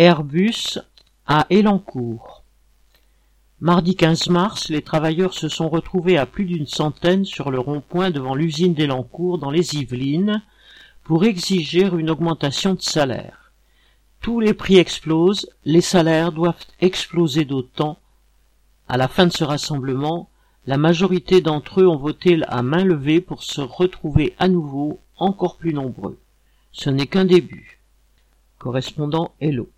Airbus à Elancourt. Mardi 15 mars, les travailleurs se sont retrouvés à plus d'une centaine sur le rond-point devant l'usine d'Elancourt dans les Yvelines pour exiger une augmentation de salaire. Tous les prix explosent, les salaires doivent exploser d'autant. À la fin de ce rassemblement, la majorité d'entre eux ont voté à main levée pour se retrouver à nouveau encore plus nombreux. Ce n'est qu'un début. Correspondant Hello.